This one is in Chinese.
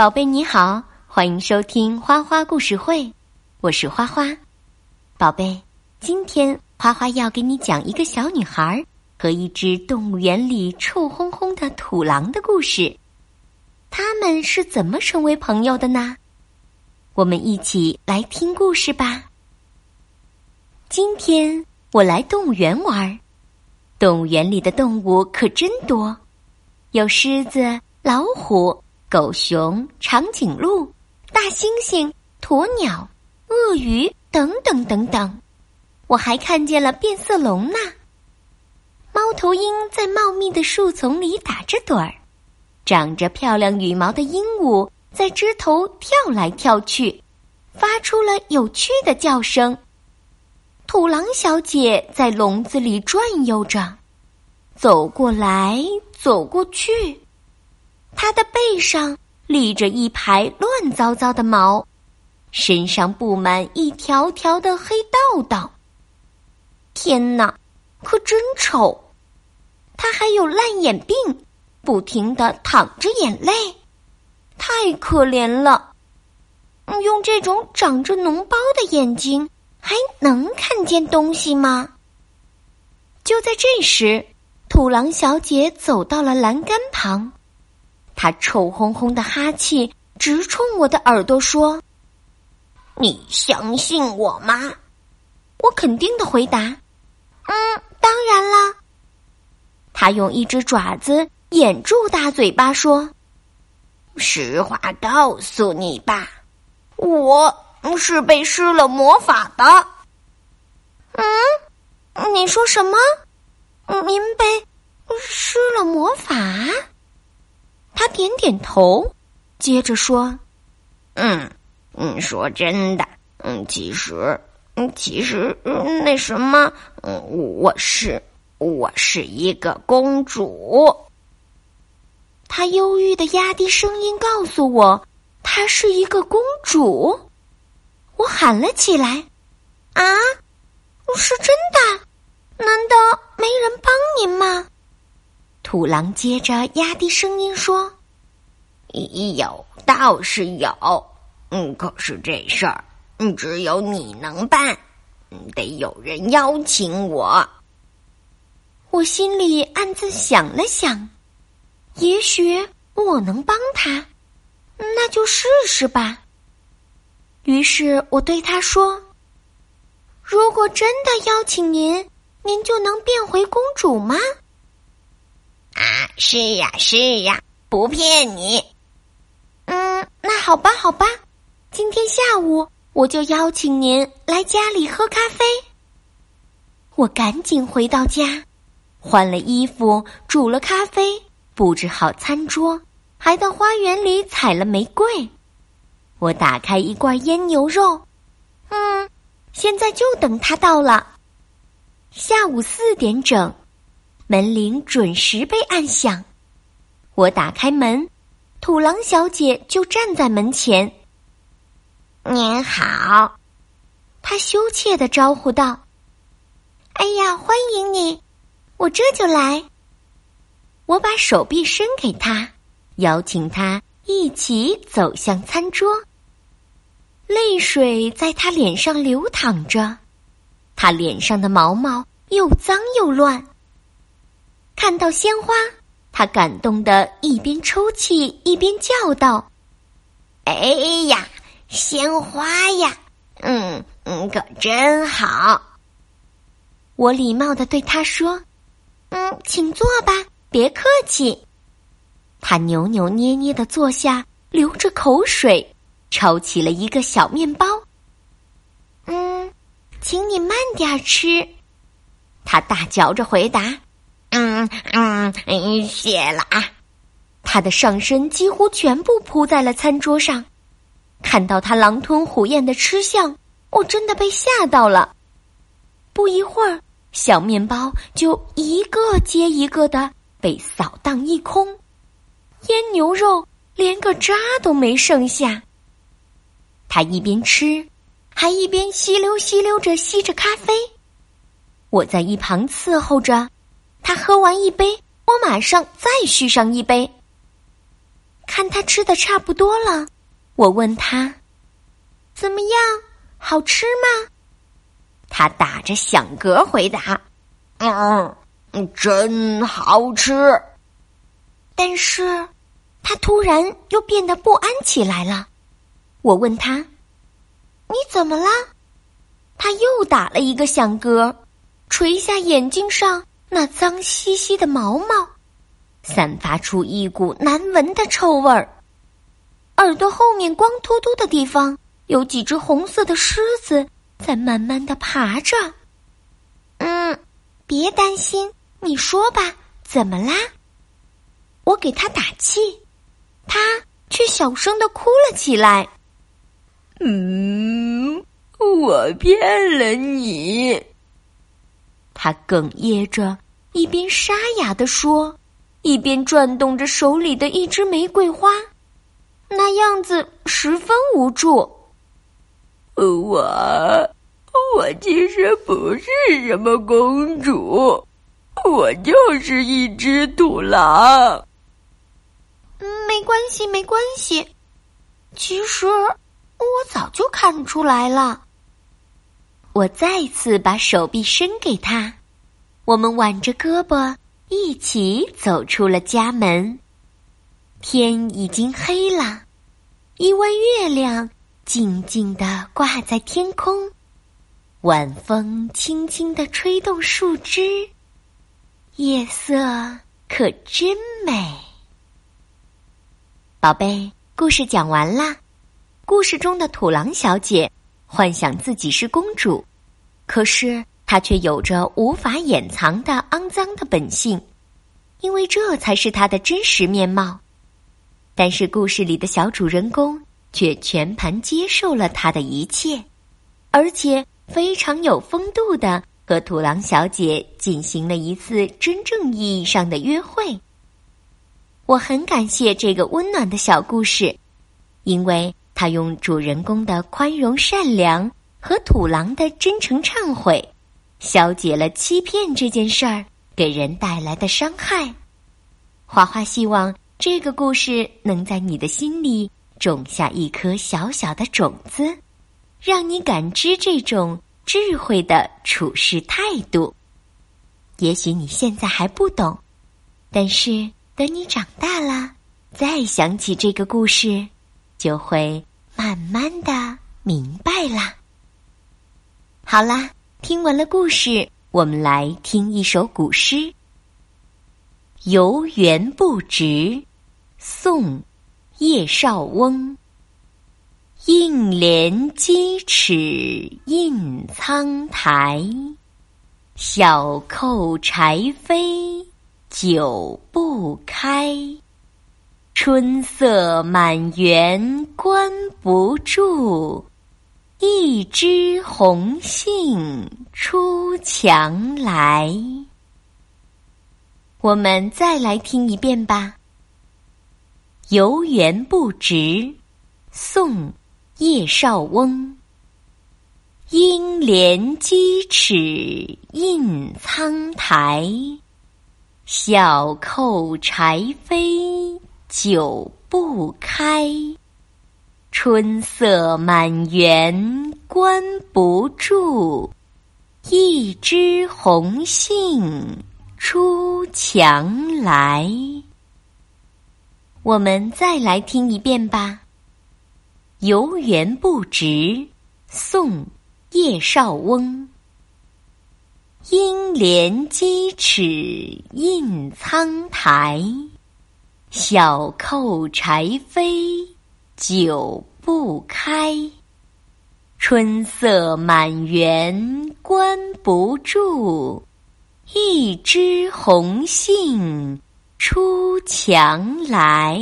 宝贝你好，欢迎收听花花故事会，我是花花。宝贝，今天花花要给你讲一个小女孩和一只动物园里臭烘烘的土狼的故事。他们是怎么成为朋友的呢？我们一起来听故事吧。今天我来动物园玩，动物园里的动物可真多，有狮子、老虎。狗熊、长颈鹿、大猩猩、鸵鸟、鳄鱼等等等等，我还看见了变色龙呢。猫头鹰在茂密的树丛里打着盹儿，长着漂亮羽毛的鹦鹉在枝头跳来跳去，发出了有趣的叫声。土狼小姐在笼子里转悠着，走过来走过去。它的背上立着一排乱糟糟的毛，身上布满一条条的黑道道。天哪，可真丑！它还有烂眼病，不停的淌着眼泪，太可怜了。用这种长着脓包的眼睛，还能看见东西吗？就在这时，土狼小姐走到了栏杆旁。他臭烘烘的哈气直冲我的耳朵说：“你相信我吗？”我肯定的回答：“嗯，当然啦。”他用一只爪子掩住大嘴巴说：“实话告诉你吧，我是被施了魔法的。”嗯，你说什么？您被施了魔法？他点点头，接着说：“嗯，嗯，说真的，嗯，其实，嗯，其实，那什么，嗯，我是，我是一个公主。”他忧郁的压低声音告诉我：“她是一个公主。”我喊了起来：“啊，是真的？难道没人帮您吗？”土狼接着压低声音说：“有倒是有，嗯，可是这事儿，嗯，只有你能办，嗯，得有人邀请我。”我心里暗自想了想，也许我能帮他，那就试试吧。于是我对他说：“如果真的邀请您，您就能变回公主吗？”啊，是呀，是呀，不骗你。嗯，那好吧，好吧，今天下午我就邀请您来家里喝咖啡。我赶紧回到家，换了衣服，煮了咖啡，布置好餐桌，还到花园里采了玫瑰。我打开一罐腌牛肉，嗯，现在就等他到了。下午四点整。门铃准时被按响，我打开门，土狼小姐就站在门前。您好，她羞怯的招呼道：“哎呀，欢迎你，我这就来。”我把手臂伸给她，邀请她一起走向餐桌。泪水在她脸上流淌着，她脸上的毛毛又脏又乱。看到鲜花，他感动的一边抽泣一边叫道：“哎呀，鲜花呀，嗯嗯，可真好。”我礼貌的对他说：“嗯，请坐吧，别客气。”他扭扭捏捏的坐下，流着口水，抄起了一个小面包。“嗯，请你慢点吃。”他大嚼着回答。嗯嗯，谢了啊！他的上身几乎全部铺在了餐桌上，看到他狼吞虎咽的吃相，我真的被吓到了。不一会儿，小面包就一个接一个的被扫荡一空，腌牛肉连个渣都没剩下。他一边吃，还一边吸溜吸溜着吸着咖啡。我在一旁伺候着。他喝完一杯，我马上再续上一杯。看他吃的差不多了，我问他：“怎么样，好吃吗？”他打着响嗝回答：“嗯，真好吃。”但是，他突然又变得不安起来了。我问他：“你怎么了？”他又打了一个响嗝，垂下眼睛上那脏兮兮的毛毛。散发出一股难闻的臭味儿。耳朵后面光秃秃的地方有几只红色的狮子在慢慢的爬着。嗯，别担心，你说吧，怎么啦？我给他打气，他却小声的哭了起来。嗯，我骗了你。他哽咽着，一边沙哑地说。一边转动着手里的一支玫瑰花，那样子十分无助。我，我其实不是什么公主，我就是一只土狼。没关系，没关系。其实我早就看出来了。我再次把手臂伸给他，我们挽着胳膊。一起走出了家门，天已经黑了，一弯月亮静静地挂在天空，晚风轻轻地吹动树枝，夜色可真美。宝贝，故事讲完啦。故事中的土狼小姐幻想自己是公主，可是。她却有着无法掩藏的肮脏的本性，因为这才是她的真实面貌。但是故事里的小主人公却全盘接受了他的一切，而且非常有风度的和土狼小姐进行了一次真正意义上的约会。我很感谢这个温暖的小故事，因为他用主人公的宽容善良和土狼的真诚忏悔。消解了欺骗这件事儿给人带来的伤害。花花希望这个故事能在你的心里种下一颗小小的种子，让你感知这种智慧的处事态度。也许你现在还不懂，但是等你长大了，再想起这个故事，就会慢慢的明白啦。好啦。听完了故事，我们来听一首古诗《游园不值》，宋·叶绍翁。应怜屐齿印苍苔，小扣柴扉久不开。春色满园关不住。一枝红杏出墙来。我们再来听一遍吧。《游园不值》，宋·叶绍翁。应怜屐齿印苍苔，小扣柴扉久不开。春色满园关不住，一枝红杏出墙来。我们再来听一遍吧。《游园不值》，宋·叶绍翁。应怜屐齿印苍苔，小扣柴扉。久不开，春色满园关不住，一枝红杏出墙来。